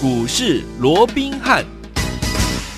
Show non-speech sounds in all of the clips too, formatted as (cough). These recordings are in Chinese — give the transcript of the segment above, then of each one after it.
股市罗宾汉。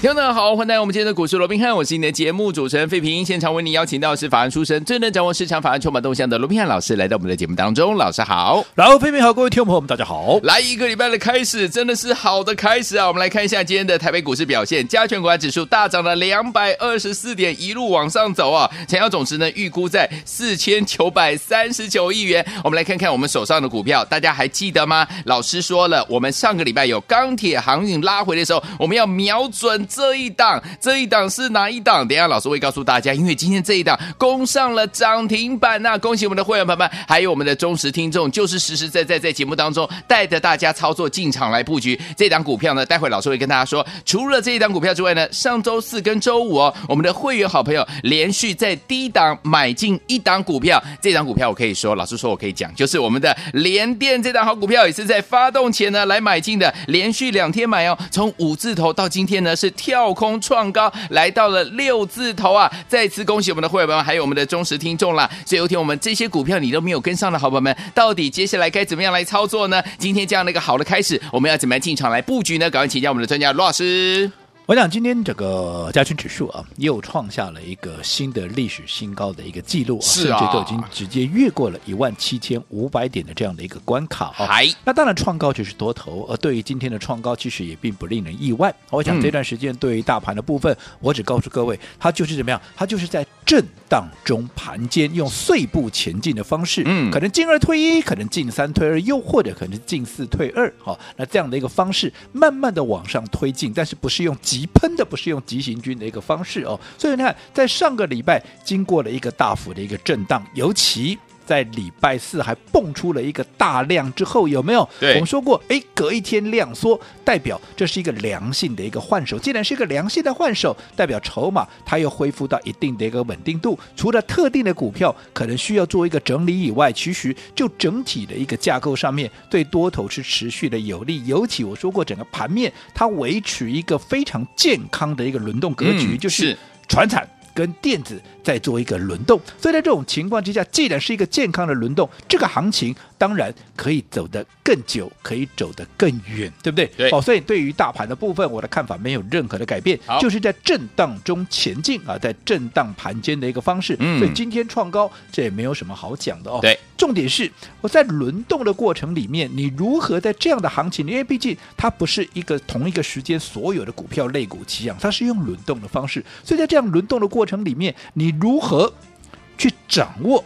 听众好，欢迎来到我们今天的股市罗宾汉，我是你的节目主持人费平。现场为你邀请到的是法案出身、最能掌握市场法案筹码动向的罗宾汉老师，来到我们的节目当中。老师好，然后费平好，各位听众朋友们大家好。来一个礼拜的开始，真的是好的开始啊！我们来看一下今天的台北股市表现，加权股价指数大涨了两百二十四点，一路往上走啊！成交总值呢预估在四千九百三十九亿元。我们来看看我们手上的股票，大家还记得吗？老师说了，我们上个礼拜有钢铁航运拉回的时候，我们要瞄准这一档。这一档是哪一档？等下老师会告诉大家，因为今天这一档攻上了涨停板呐！恭喜我们的会员朋友们，还有我们的忠实听众，就是实实在在在节目当中带着大家操作进场来布局这档股票呢。待会老师会跟大家说，除了这一档股票之外呢，上周四跟周五哦，我们的会员好朋友连续在低档买进一档股票，这档股票我可以说，老师说我可以讲，就是我们的联电这档好股票，也是在发动前呢来买进的，连续两天买哦，从五字头到今天呢是跳空创高来到了六字头啊！再次恭喜我们的会员们，还有我们的忠实听众啦。所以有天我们这些股票你都没有跟上的好朋友们，到底接下来该怎么样来操作呢？今天这样的一个好的开始，我们要怎么样进场来布局呢？赶快请教我们的专家罗老师。我想今天这个加权指数啊，又创下了一个新的历史新高的一个记录啊，是啊，甚至都已经直接越过了一万七千五百点的这样的一个关卡啊。嗨，那当然创高就是多头，而对于今天的创高，其实也并不令人意外。我想这段时间对于大盘的部分，我只告诉各位，它就是怎么样，它就是在震荡中盘间用碎步前进的方式，嗯，可能进二退一，可能进三退二，又或者可能进四退二，好，那这样的一个方式，慢慢的往上推进，但是不是用急。急喷的不是用急行军的一个方式哦，所以你看，在上个礼拜经过了一个大幅的一个震荡，尤其。在礼拜四还蹦出了一个大量之后，有没有？我们说过，哎，隔一天量缩，代表这是一个良性的一个换手。既然是一个良性的换手，代表筹码它又恢复到一定的一个稳定度。除了特定的股票可能需要做一个整理以外，其实就整体的一个架构上面，对多头是持续的有利。尤其我说过，整个盘面它维持一个非常健康的一个轮动格局，嗯、就是传产。跟电子在做一个轮动，所以在这种情况之下，既然是一个健康的轮动，这个行情当然可以走得更久，可以走得更远，对不对？对。哦，所以对于大盘的部分，我的看法没有任何的改变，就是在震荡中前进啊，在震荡盘间的一个方式。嗯。所以今天创高，这也没有什么好讲的哦。对。重点是我在轮动的过程里面，你如何在这样的行情，因为毕竟它不是一个同一个时间所有的股票类股齐扬，它是用轮动的方式，所以在这样轮动的过程。过程里面，你如何去掌握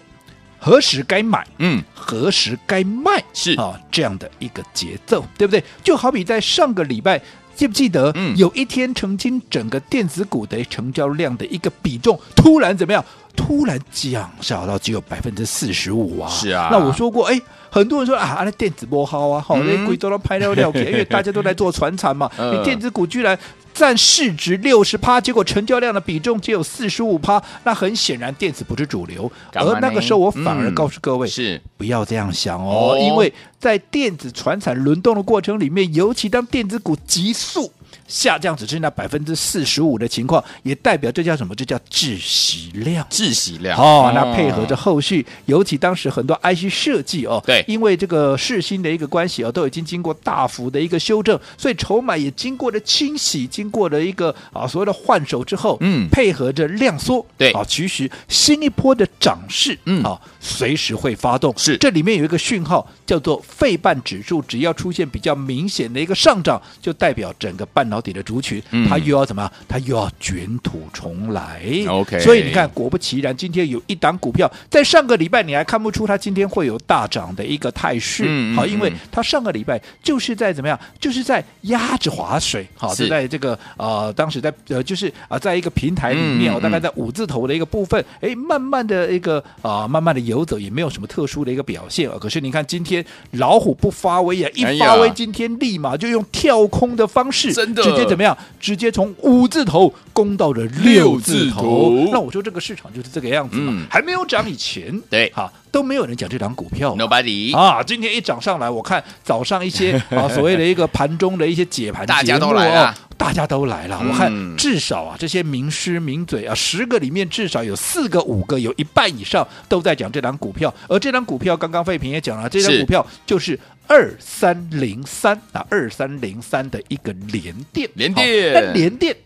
何时该买，嗯，何时该卖，是啊，这样的一个节奏，对不对？就好比在上个礼拜，记不记得？嗯，有一天曾经整个电子股的成交量的一个比重突然怎么样？突然降下到只有百分之四十五啊！是啊，那我说过，哎，很多人说啊，那电子不好啊，好，那贵州都拍料料，(laughs) 因为大家都在做传产嘛，你电子股居然。占市值六十趴，结果成交量的比重只有四十五趴，那很显然电子不是主流。而那个时候我反而告诉各位，是、嗯、不要这样想哦，哦，因为在电子传产轮动的过程里面，尤其当电子股急速。下降只剩下百分之四十五的情况，也代表这叫什么？这叫窒息量。窒息量哦，那配合着后续，尤其当时很多 IC 设计哦，对，因为这个世新的一个关系哦，都已经经过大幅的一个修正，所以筹码也经过了清洗，经过了一个啊所谓的换手之后，嗯，配合着量缩，对啊，其实新一波的涨势，嗯啊，随时会发动。是，这里面有一个讯号叫做费半指数，只要出现比较明显的一个上涨，就代表整个半。到底的族群，它又要怎么样？它又要卷土重来。OK，所以你看，果不其然，今天有一档股票，在上个礼拜你还看不出它今天会有大涨的一个态势。好，因为它上个礼拜就是在怎么样？就是在压着划水。好，就在这个呃，当时在呃，就是啊，在一个平台里面，我大概在五字头的一个部分，哎，慢慢的一个啊，慢慢的游走，也没有什么特殊的一个表现。可是你看今天老虎不发威啊，一发威，今天立马就用跳空的方式，真的。直接怎么样？直接从五字头攻到了六字头。那我说这个市场就是这个样子嘛，嗯、还没有涨以前，对，好。都没有人讲这档股票。Nobody 啊，今天一涨上来，我看早上一些 (laughs) 啊所谓的一个盘中的一些解盘大家都来了，大家都来了。嗯、我看至少啊这些名师名嘴啊，十个里面至少有四个五个，有一半以上都在讲这档股票。而这档股票刚刚费平也讲了，这档股票就是二三零三啊，二三零三的一个联电，联电，那联电。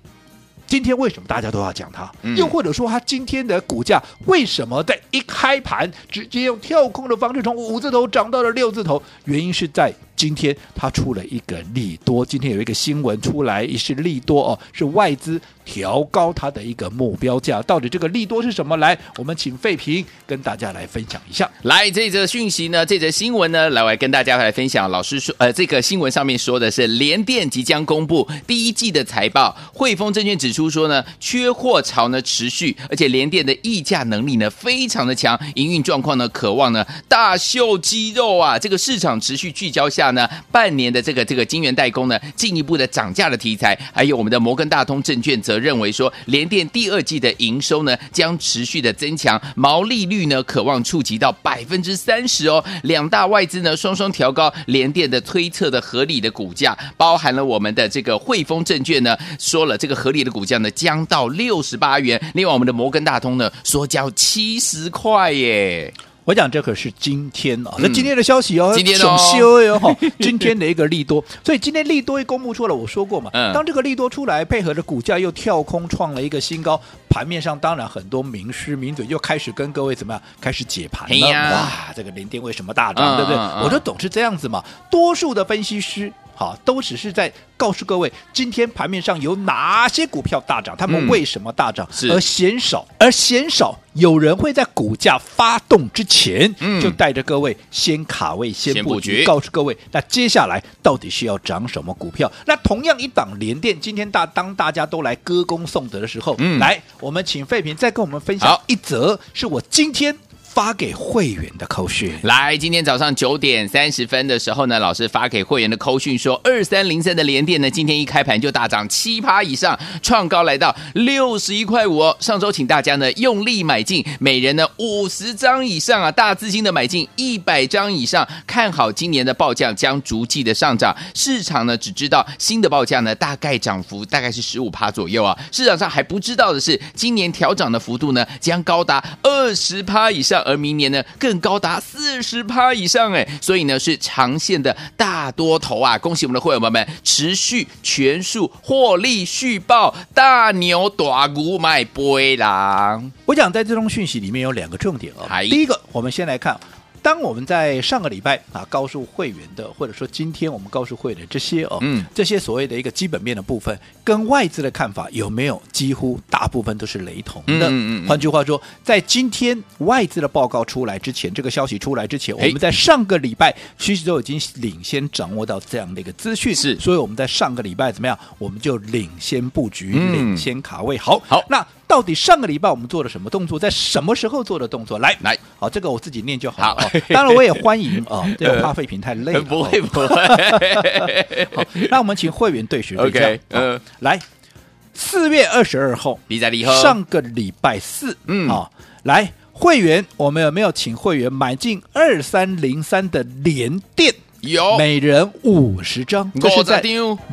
今天为什么大家都要讲它？嗯、又或者说它今天的股价为什么在一开盘直接用跳空的方式从五字头涨到了六字头？原因是在。今天它出了一个利多，今天有一个新闻出来，也是利多哦，是外资调高它的一个目标价。到底这个利多是什么？来，我们请费平跟大家来分享一下。来，这则讯息呢，这则新闻呢，来，我来跟大家来分享。老师说，呃，这个新闻上面说的是联电即将公布第一季的财报。汇丰证券指出说呢，缺货潮呢持续，而且联电的议价能力呢非常的强，营运状况呢渴望呢大秀肌肉啊。这个市场持续聚焦下下。呢，半年的这个这个晶圆代工呢，进一步的涨价的题材，还有我们的摩根大通证券则认为说，联电第二季的营收呢将持续的增强，毛利率呢渴望触及到百分之三十哦。两大外资呢双双调高联电的推测的合理的股价，包含了我们的这个汇丰证券呢说了这个合理的股价呢将到六十八元，另外我们的摩根大通呢说交七十块耶。我讲这可是今天啊，那、嗯、今天的消息哦，今天哦，(laughs) 今天的一个利多，所以今天利多一公布出来，我说过嘛，嗯、当这个利多出来，配合着股价又跳空创了一个新高，盘面上当然很多名师名嘴又开始跟各位怎么样，开始解盘了，哇，这个联电为什么大涨，嗯、对不对？嗯、我就总是这样子嘛，多数的分析师。好，都只是在告诉各位，今天盘面上有哪些股票大涨，他们为什么大涨，嗯、而嫌少，而嫌少，有人会在股价发动之前，嗯、就带着各位先卡位、先布局，布局。告诉各位，那接下来到底是要涨什么股票？那同样一档联电，今天大当大家都来歌功颂德的时候，嗯、来，我们请费平再跟我们分享一则，是我今天。发给会员的扣讯，来，今天早上九点三十分的时候呢，老师发给会员的扣讯说，二三零三的联电呢，今天一开盘就大涨七趴以上，创高来到六十一块五哦。上周请大家呢用力买进，每人呢五十张以上啊，大资金的买进一百张以上，看好今年的报价将逐季的上涨。市场呢只知道新的报价呢大概涨幅大概是十五趴左右啊，市场上还不知道的是，今年调涨的幅度呢将高达二十趴以上。而明年呢，更高达四十趴以上哎，所以呢是长线的大多头啊！恭喜我们的会员朋友们，持续全数获利续报，大牛短股买波浪！我讲在这种讯息里面有两个重点哦。第一个，我们先来看。当我们在上个礼拜啊告诉会员的，或者说今天我们告诉会员的这些哦，嗯，这些所谓的一个基本面的部分，跟外资的看法有没有几乎大部分都是雷同的？嗯嗯嗯。换句话说，在今天外资的报告出来之前，这个消息出来之前，我们在上个礼拜其实都已经领先掌握到这样的一个资讯，是，所以我们在上个礼拜怎么样？我们就领先布局，嗯、领先卡位。好，好，那。到底上个礼拜我们做了什么动作？在什么时候做的动作？来来，好，这个我自己念就好了。好，当然我也欢迎啊，(laughs) 这个怕废品太累了。不会不会。(laughs) 好，那我们请会员对学对价。嗯，来，四月二十二号，上个礼拜四，嗯啊，来，会员，我们有没有请会员买进二三零三的连电？有。每人五十张，这是在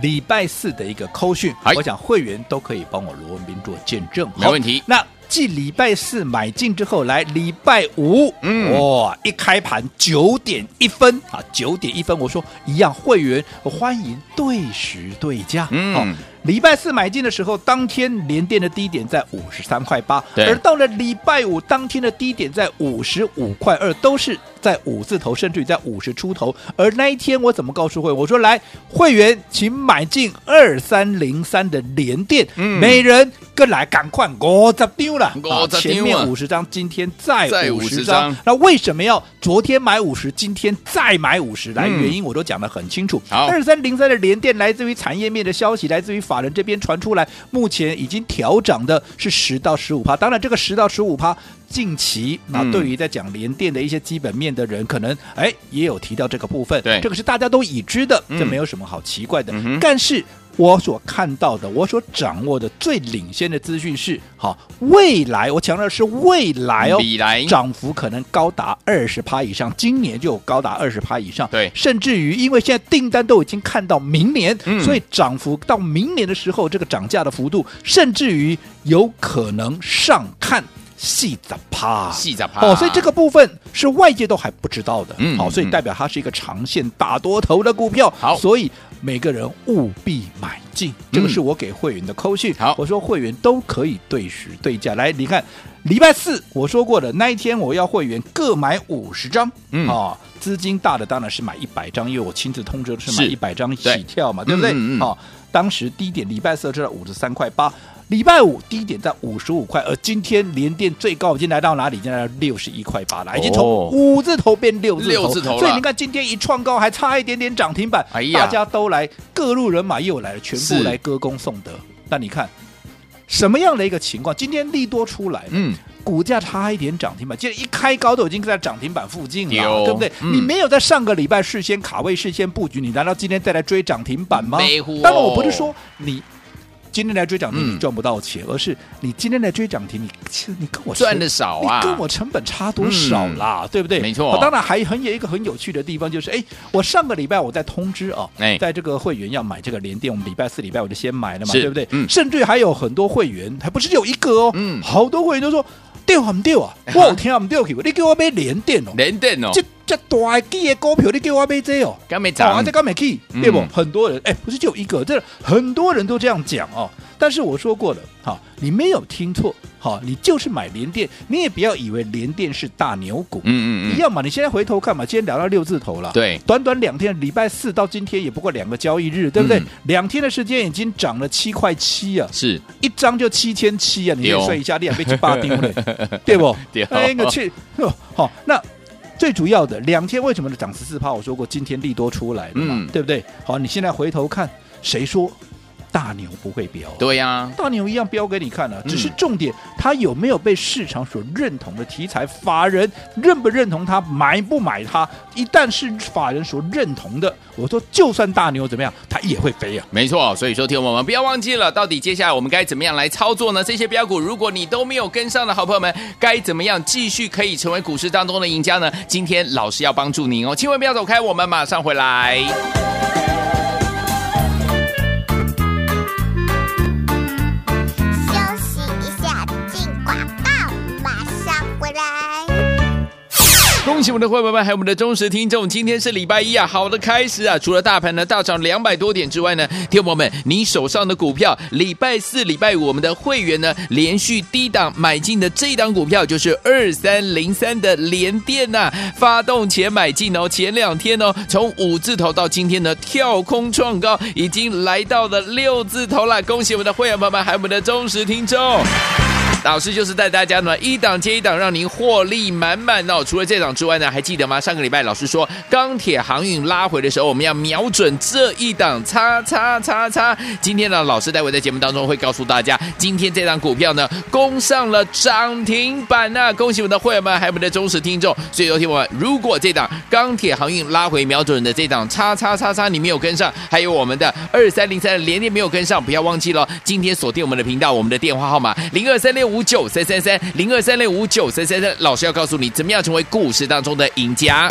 礼拜四的一个扣讯。我想会员都可以帮我罗文斌做见证，没问题。那继礼拜四买进之后，来礼拜五，嗯，哇，一开盘九点一分。啊，九点一分，我说一样，会员我欢迎对时对价，嗯。礼拜四买进的时候，当天连电的低点在五十三块八，而到了礼拜五当天的低点在五十五块二，都是在五字头，甚至于在五十出头。而那一天我怎么告诉会员？我说来，会员请买进二三零三的联电，嗯、每人跟来赶快五十丢了，啊，前面五十张，今天再五十张。那为什么要昨天买五十，今天再买五十？来，原因我都讲得很清楚。二三零三的联电来自于产业面的消息，来自于法。法人这边传出来，目前已经调涨的是十到十五趴。当然，这个十到十五趴，近期啊，对于在讲联电的一些基本面的人，可能哎也有提到这个部分。对，这个是大家都已知的，这没有什么好奇怪的。但是我所看到的，我所掌握的最领先的资讯是，好，未来我强调是未来哦，涨幅可能高达二十趴以上，今年就有高达二十趴以上，对，甚至于因为现在订单都已经看到明年，嗯。所以涨幅到明年的时候，这个涨价的幅度，甚至于有可能上看。细杂趴，细杂趴。哦，所以这个部分是外界都还不知道的，嗯好，所以代表它是一个长线大多头的股票，好。所以每个人务必买进，这个是我给会员的扣讯，好。我说会员都可以对时对价，来，你看礼拜四我说过的那一天，我要会员各买五十张，嗯。啊，资金大的当然是买一百张，因为我亲自通知的是买一百张起跳嘛，对不对？嗯嗯当时低点礼拜四是在五十三块八。礼拜五低点在五十五块，而今天连电最高已经来到哪里？已经来到六十一块八了，已经从五字头变六字头。六字头了所以你看今天一创高，还差一点点涨停板。哎呀大家都来，各路人马又来了，全部来歌功颂德。那你看什么样的一个情况？今天利多出来，嗯，股价差一点涨停板，今天一开高都已经在涨停板附近了，对不对？嗯你没有在上个礼拜事先卡位、事先布局，你难道今天再来追涨停板吗？当然，我不是说你。今天来追涨停，嗯。你赚不到钱，而是你今天来追涨停，你你跟我赚的少啊。你跟我成本差多少啦，对不对？没错。当然还很有一个很有趣的地方，就是哎，我上个礼拜我在通知啊，哎。在这个会员要买这个联电，我们礼拜四、礼拜我就先买了嘛，对不对？嗯甚至还有很多会员，还不是有一个哦，嗯。好多会员都说掉啊唔掉啊，(laughs) 我有听唔掉去，你叫我买连电哦，连电哦，这这大基的股票，你叫我买这哦。刚没涨，这，刚没嗯对不？很多人哎，不是就一个，这很多人都这样讲哦。但是我说过了，好，你没有听错，好，你就是买联电，你也不要以为联电是大牛股，嗯嗯嗯，一样嘛。你现在回头看嘛，今天聊到六字头了，对短短两天，礼拜四到今天也不过两个交易日，对不对？嗯两天的时间已经涨了七块七啊，是一张就七千七啊，你算一下，你还被七八丢了，(laughs) 对不？对哦哎，那去，哦好，那最主要的两天为什么涨十四趴？我说过今天利多出来了嘛，嗯对不对？好，你现在回头看，谁说大牛不会飙？对呀，大牛一样飙给你看了、嗯只是重点，它有没有被市场所认同的题材？法人认不认同它？买不买它？一旦是法人所认同的，我说就算大牛怎么样，它也会飞啊！没错，所以说听我们不要忘记了，到底接下来我们该怎么样来操作呢？这些标股，如果你都没有跟上的好朋友们，该怎么样继续可以成为股市当中的赢家呢？今天老师要帮助您哦，千万不要走开，我们马上回来。恭喜我们的会员们，还有我们的忠实听众，今天是礼拜一啊，好的开始啊！除了大盘呢大涨两百多点之外呢，听众们，你手上的股票，礼拜四、礼拜五，我们的会员呢连续低档买进的这一档股票就是二三零三的联电呐、发动前买进哦，前两天哦，从五字头到今天呢跳空创高，已经来到了六字头了，恭喜我们的会员朋友们，还有我们的忠实听众。老师就是带大家呢一档接一档，让您获利满满哦。除了这档之外呢，还记得吗？上个礼拜老师说钢铁航运拉回的时候，我们要瞄准这一档，叉叉叉叉。今天呢，老师待会在节目当中会告诉大家，今天这档股票呢攻上了涨停板呐、恭喜我们的会员们，还有我们的忠实听众。所以，有听我们，如果这档钢铁航运拉回瞄准的这档叉叉叉叉你没有跟上，还有我们的二三零三的联电没有跟上，不要忘记了，今天锁定我们的频道，我们的电话号码零二三六五五九三三三零二三六五九三三三，老师要告诉你怎么样成为故事当中的赢家。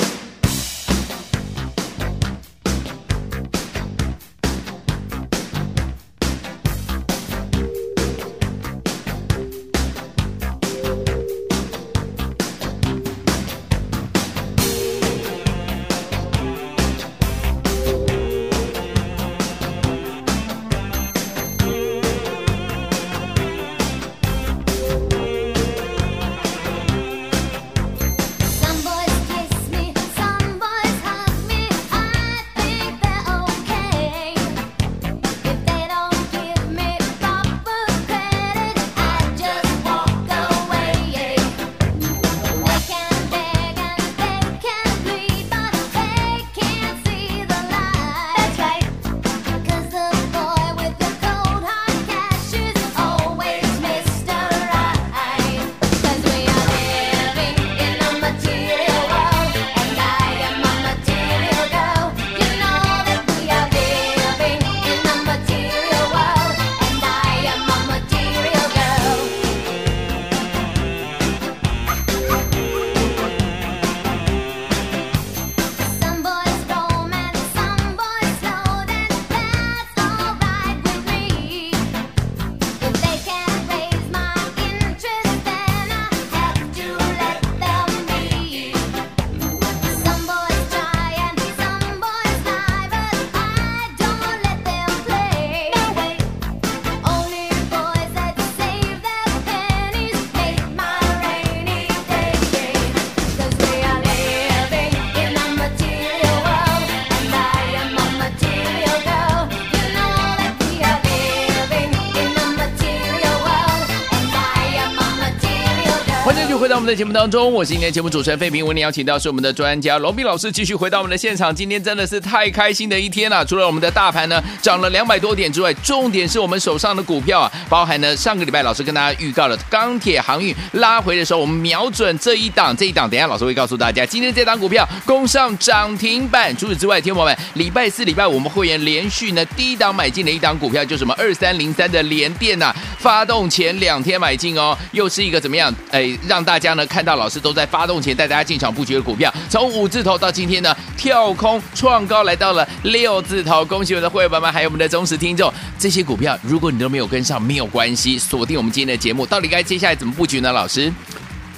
回到我们的节目当中，我是今天节目主持人费平，为您邀请到是我们的专家龙斌老师，继续回到我们的现场。今天真的是太开心的一天了，除了我们的大盘呢涨了两百多点之外，重点是我们手上的股票啊，包含呢上个礼拜老师跟大家预告了钢铁航运拉回的时候，我们瞄准这一档，这一档等下老师会告诉大家，今天这档股票攻上涨停板。除此之外，天友们，礼拜四、礼拜五我们会员连续呢第一档买进的一档股票，就是什么二三零三的联电呐、发动前两天买进哦，又是一个怎么样？哎，让大大家呢看到老师都在发动前带大家进场布局的股票，从五字头到今天呢跳空创高来到了六字头，恭喜我们的会员们，还有我们的忠实听众。这些股票如果你都没有跟上，没有关系，锁定我们今天的节目，到底该接下来怎么布局呢？老师？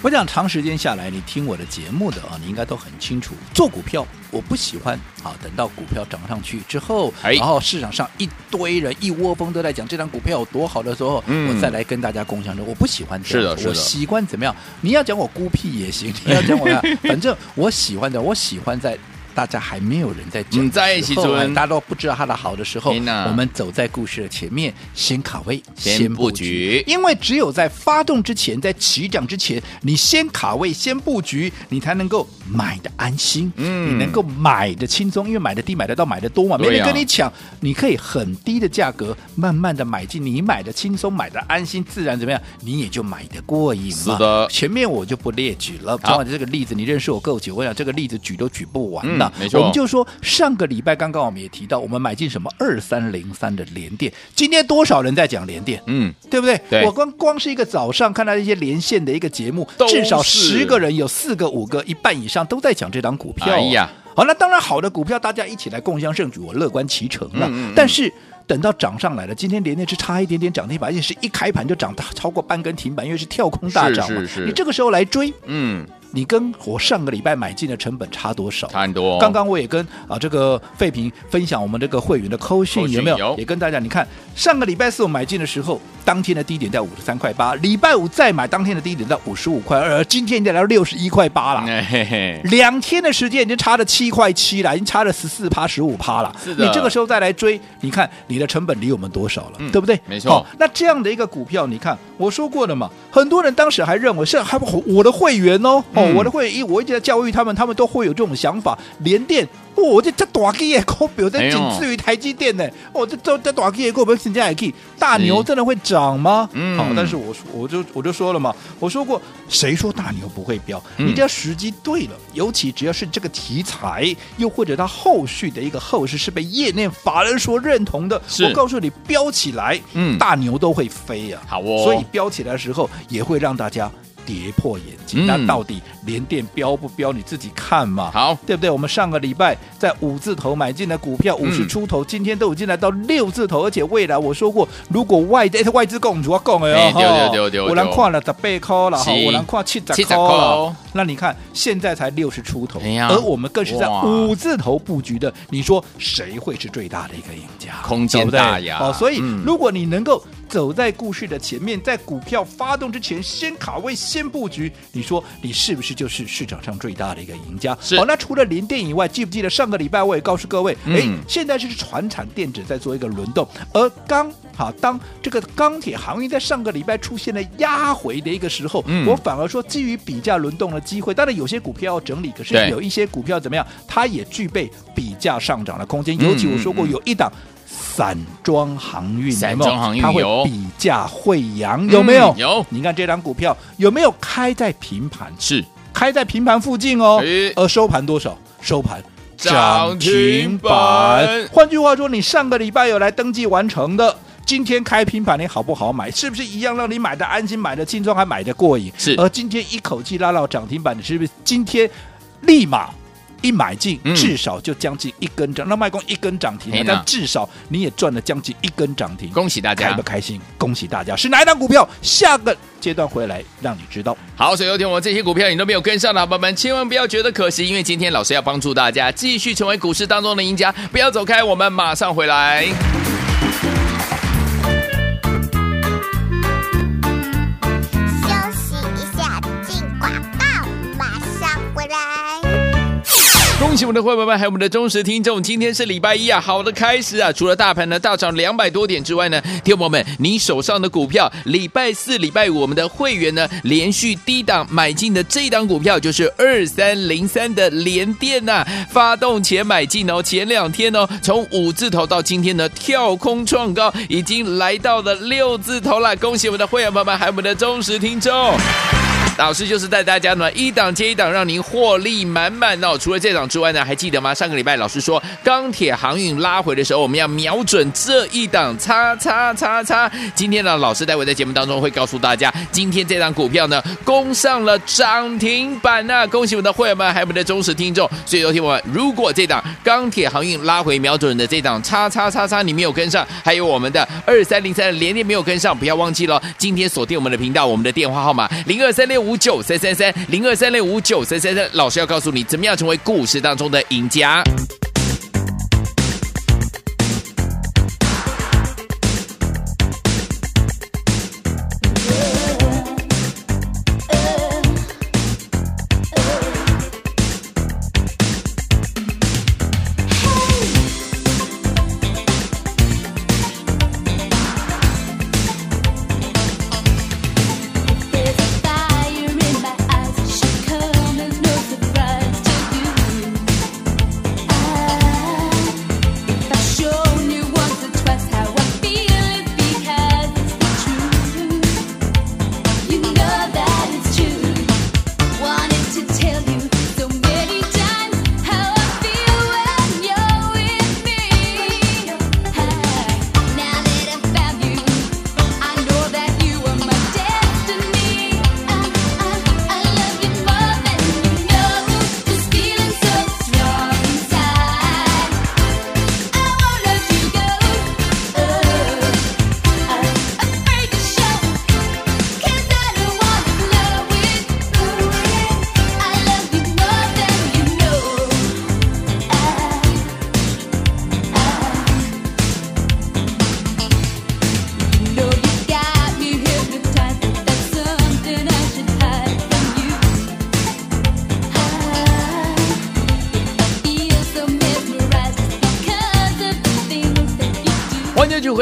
我想长时间下来，你听我的节目的啊，你应该都很清楚。做股票，我不喜欢啊，等到股票涨上去之后，然后市场上一堆人一窝蜂都在讲这张股票有多好的时候，嗯、我再来跟大家共享的。我不喜欢这样，是的，是的，我习惯怎么样？你要讲我孤僻也行，(laughs) 你要讲我呀，反正我喜欢的，我喜欢在。大家还没有人在讲，在一起做，大家都不知道它的好的时候，我们走在故事的前面，先卡位，先布局。因为只有在发动之前，在起涨之前，你先卡位，先布局，你才能够买的安心，嗯，你能够买的轻松，因为买的低，买得到，买的多嘛，没人跟你抢，你可以很低的价格慢慢的买进，你买的轻松，买的安心，自然怎么样，你也就买的过瘾嘛。是的，前面我就不列举了，昨晚这个例子你认识我够久，我想这个例子举都举不完了。没错，我们就说上个礼拜刚刚我们也提到，我们买进什么二三零三的联电，今天多少人在讲联电？嗯，对不对？对，我光光是一个早上看到一些连线的一个节目，至少十个人有四个、五个、一半以上都在讲这档股票。哎呀，好，那当然好的股票大家一起来共襄盛举，我乐观其成了。嗯嗯，但是等到涨上来了，今天连电是差一点点涨停板，而且是一开盘就涨超过半根停板，因为是跳空大涨嘛。是是是，你这个时候来追，嗯。你跟我上个礼拜买进的成本差多少？差很多。刚刚我也跟啊这个费平分享我们这个会员的扣讯有没有？有也跟大家，你看上个礼拜四我买进的时候，当天的低点在五十三块八，礼拜五再买当天的低点在五十五块二，而今天已经来到六十一块八了。嘿嘿，两天的时间已经差了七块七了，已经差了十四趴十五趴了。是的。你这个时候再来追，你看你的成本离我们多少了？嗯、对不对？没错、哦。那这样的一个股票，你看我说过了嘛，很多人当时还认为是还不我的会员哦。哦我的会员，我一直在教育他们，他们都会有这种想法。联电，哦，我这这大机也股票，这仅次于台积电呢。哦，这这这大机也股票现在还可以，大牛真的会涨吗？嗯，好，但是我我就我就说了嘛，我说过，谁说大牛不会飙？你只要时机对了，尤其只要是这个题材，又或者它后续的一个后市是被业内法人所认同的，我告诉你，飙起来，嗯，大牛都会飞呀。好哦，所以飙起来的时候也会让大家。跌破眼镜，那到底连电飙不飙？你自己看嘛，好，对不对？我们上个礼拜在五字头买进的股票，五十出头，今天都已经来到六字头，而且未来我说过，如果外的外资共主要共哎哦，我能跨了十八块了，哈，我能跨七十块了，那你看现在才六十出头，而我们更是在五字头布局的，你说谁会是最大的一个赢家？空间大呀！哦，所以如果你能够。走在故事的前面，在股票发动之前先卡位、先布局，你说你是不是就是市场上最大的一个赢家？是。好，那除了联电以外，记不记得上个礼拜我也告诉各位，哎、嗯，现在就是传产电子在做一个轮动，而刚好当这个钢铁行业在上个礼拜出现了压回的一个时候，嗯、我反而说基于比价轮动的机会，当然有些股票要整理，可是有一些股票怎么样，它也具备比价上涨的空间，尤其我说过有一档。散装航运，散装航运它会比价惠阳，有没有？有。你看这张股票有没有开在平盘？是开在平盘附近哦。而收盘多少？收盘涨停板。换句话说，你上个礼拜有来登记完成的，今天开平盘，你好不好买？是不是一样让你买的安心，买的轻松，还买的过瘾？是。而今天一口气拉到涨停板，你是不是今天立马？一买进，至少就将近一根涨，嗯、那卖光一根涨停，但至少你也赚了将近一根涨停。恭喜大家，开不开心？恭喜大家！是哪一档股票？下个阶段回来让你知道。好，所以有天我这些股票你都没有跟上的朋友们，千万不要觉得可惜，因为今天老师要帮助大家继续成为股市当中的赢家。不要走开，我们马上回来。恭喜我们的会员们，还有我们的忠实听众，今天是礼拜一啊，好的开始啊！除了大盘呢大涨两百多点之外呢，听众们，你手上的股票，礼拜四、礼拜五，我们的会员呢连续低档买进的这一档股票就是二三零三的联电呐、发动前买进哦，前两天哦，从五字头到今天呢跳空创高，已经来到了六字头了，恭喜我们的会员朋友们，还有我们的忠实听众。老师就是带大家呢一档接一档，让您获利满满哦。除了这档之外呢，还记得吗？上个礼拜老师说钢铁航运拉回的时候，我们要瞄准这一档叉叉叉叉。今天呢，老师待会在节目当中会告诉大家，今天这档股票呢攻上了涨停板啊！恭喜我们的会员们，还有我们的忠实听众。所以有听我们，如果这档钢铁航运拉回瞄准的这档叉叉叉叉你没有跟上，还有我们的二三零三的联电没有跟上，不要忘记了，今天锁定我们的频道，我们的电话号码零二三六。五九三三三零二三六五九三三三，老师要告诉你怎么样成为故事当中的赢家。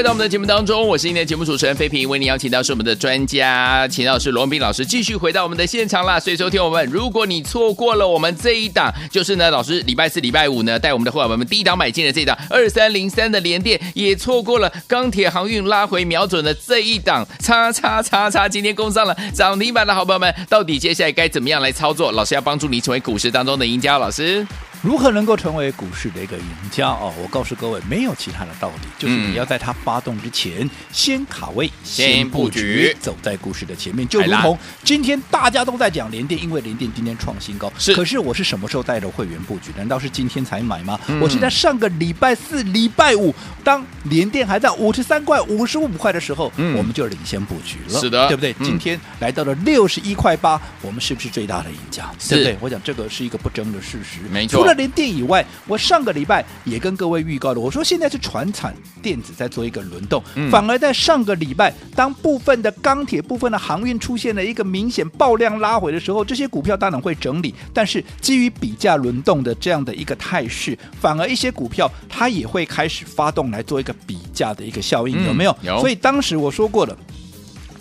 到我们的节目当中，我是今天的节目主持人飞平，为您邀请到是我们的专家，请到是罗文彬老师，继续回到我们的现场啦。所以，收听我们，如果你错过了我们这一档，就是呢，老师礼拜四、礼拜五呢，带我们的伙伴们第一档买进的这一档二三零三的连电，也错过了钢铁航运拉回瞄准的这一档叉叉叉叉，今天攻上了涨停板的好朋友们，到底接下来该怎么样来操作？老师要帮助你成为股市当中的赢家，老师。如何能够成为股市的一个赢家哦？我告诉各位，没有其他的道理，就是你要在它发动之前先卡位、先布局，走在股市的前面。就如同今天大家都在讲联电，因为联电今天创新高。是，可是我是什么时候带着会员布局？难道是今天才买吗？我是在上个礼拜四、礼拜五，当联电还在五十三块、五十五块的时候，我们就领先布局了。是的，对不对？今天来到了六十一块八，我们是不是最大的赢家？对不对？我讲这个是一个不争的事实。没错。联电以外，我上个礼拜也跟各位预告了，我说现在是船产电子在做一个轮动，嗯、反而在上个礼拜，当部分的钢铁、部分的航运出现了一个明显爆量拉回的时候，这些股票当然会整理，但是基于比价轮动的这样的一个态势，反而一些股票它也会开始发动来做一个比价的一个效应，嗯、有没有？有。所以当时我说过了，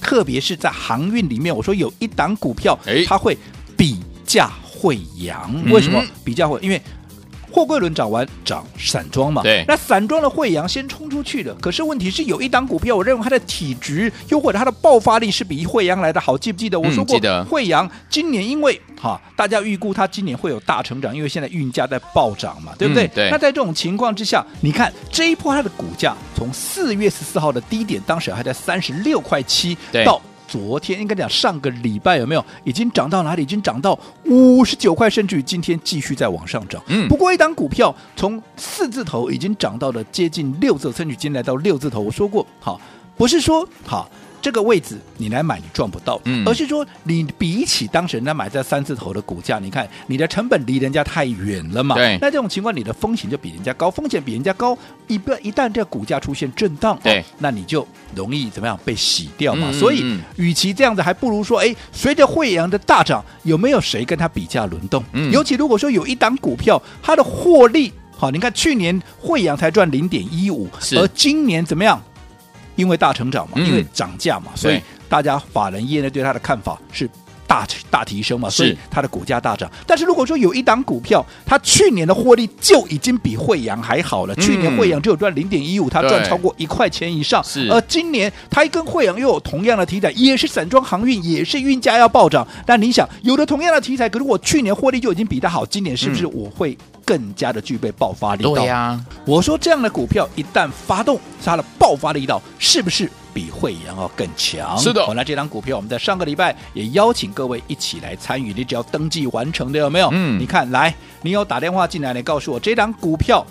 特别是在航运里面，我说有一档股票，它会比价。慧洋为什么比较会？因为货柜轮涨完涨散装嘛，对，那散装的惠阳先冲出去的。可是问题是有一档股票，我认为它的体质又或者它的爆发力是比惠阳来的好。记不记得我说过？惠阳今年因为哈，大家预估它今年会有大成长，因为现在运价在暴涨嘛，对不对？嗯、对。那在这种情况之下，你看这一波它的股价从四月十四号的低点，当时还在三十六块七到。昨天应该讲上个礼拜有没有已经涨到哪里？已经涨到五十九块，甚至于今天继续在往上涨。嗯，不过一档股票从四字头已经涨到了接近六字头，甚至今天来到六字头。我说过，好，不是说好这个位置你来买，你赚不到，嗯。而是说你比起当时人家买在三字头的股价，你看你的成本离人家太远了嘛，对。那这种情况你的风险就比人家高，风险比人家高，一不一旦这股价出现震荡，对。哦那你就容易怎么样被洗掉嘛，所以嗯。与其这样子，还不如说，哎，随着惠阳的大涨，有没有谁跟他比价轮动？嗯。尤其如果说有一档股票，它的获利，好，你看去年惠阳才赚零点一五，是。而今年怎么样？因为大成长嘛，嗯。因为涨价嘛，所以大家法人业内对它的看法是大大提升嘛，所以它的股价大涨。但是如果说有一档股票，它去年的获利就已经比惠阳还好了，嗯。去年惠阳只有赚零点一五，它赚超过一块钱以上，而今年它跟惠阳又有同样的题材，也是散装航运，也是运价要暴涨。但你想，有了同样的题材，可是我去年获利就已经比它好，今年是不是我会更加的具备爆发力对呀，我说这样的股票一旦发动，它的爆发力道是不是比惠阳要更强？是的好，那这张股票我们在上个礼拜也邀请各位一起来参与，你只要登记完成的有没有？嗯你看来，你有打电话进来，你告诉我这张股票。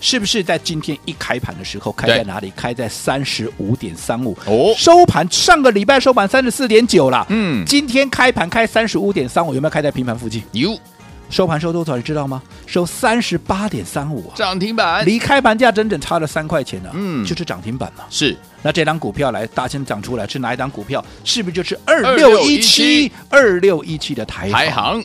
是不是在今天一开盘的时候开在哪里？开在三十五点三五哦收盘上个礼拜收盘三十四点九了，嗯今天开盘开三十五点三五，有没有开在平盘附近？有收盘收多少？你知道吗？收三十八点三五啊！涨停板，离开盘价整整差了三块钱呢、嗯就是涨停板嘛。是那这档股票来大先涨出来是哪一档股票？是不是就是二六一七二六一七的台台行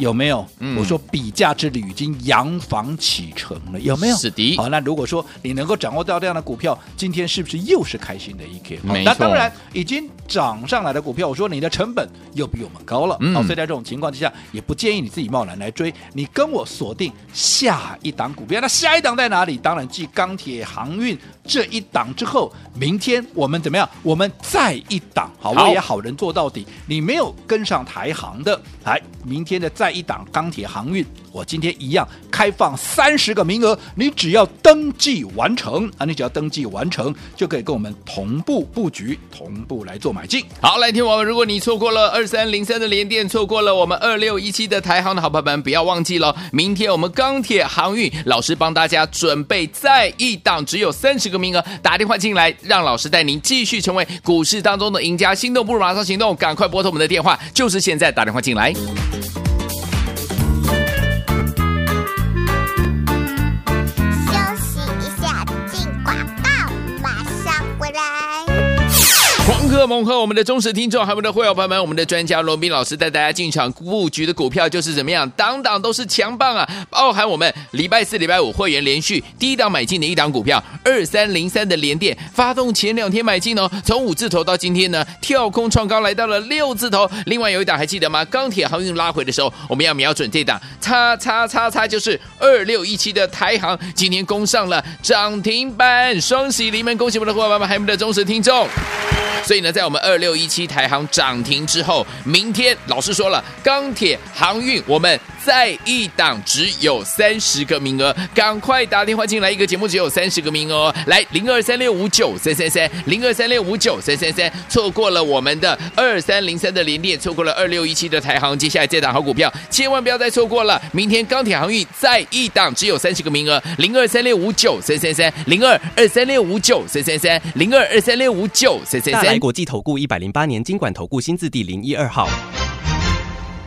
有没有？嗯我说比价之旅已经扬帆启程了，有没有？是的好，那如果说你能够掌握到这样的股票，今天是不是又是开心的一天？那当然已经涨上来的股票，我说你的成本又比我们高了。嗯好，所以在这种情况之下，也不建议你自己贸然来追，你跟我锁定下一档股票。那下一档在哪里？当然继钢铁、航运这一档之后，明天我们怎么样？我们再一档。好，我也好人做到底。你没有跟上台行的，来，明天的再一档钢铁航运，我今天一样开放三十个名额，你只要登记完成啊，你只要登记完成，就可以跟我们同步布局，同步来做买进。好，来听我们，如果你错过了二三零三的连电，错过了我们二六一七的台航的好朋友们，不要忘记了，明天我们钢铁航运老师帮大家准备再一档，只有三十个名额，打电话进来，让老师带您继续成为股市当中的赢家。心动不如马上行动，赶快拨通我们的电话，就是现在打电话进来。狂贺我们的忠实听众，还有我们的会员朋友们，我们的专家罗斌老师带大家进场布局的股票就是怎么样，档档都是强棒啊！包含我们礼拜四、礼拜五会员连续第一档买进的一档股票二三零三的连电，发动前两天买进哦，从五字头到今天呢跳空创高来到了六字头。另外有一档还记得吗？钢铁航运拉回的时候，我们要瞄准这档，叉叉叉叉就是二六一七的台航，今天攻上了涨停板，双喜临门，恭喜我们的伙伴们，还有我们的忠实听众。所以呢，在在我们二六一七台行涨停之后，明天老师说了，钢铁航运我们再一档只有三十个名额，赶快打电话进来，一个节目只有三十个名额哦，来零二三六五九三三三零二三六五九三三三，错过了我们的二三零三的联电，错过了二六一七的台航，接下来这档好股票千万不要再错过了，明天钢铁航运再一档只有三十个名额，零二三六五九三三三零二二三六五九三三三零二二三六五九三三三。大来国际投顾一百零八年经管投顾新字第零一二号。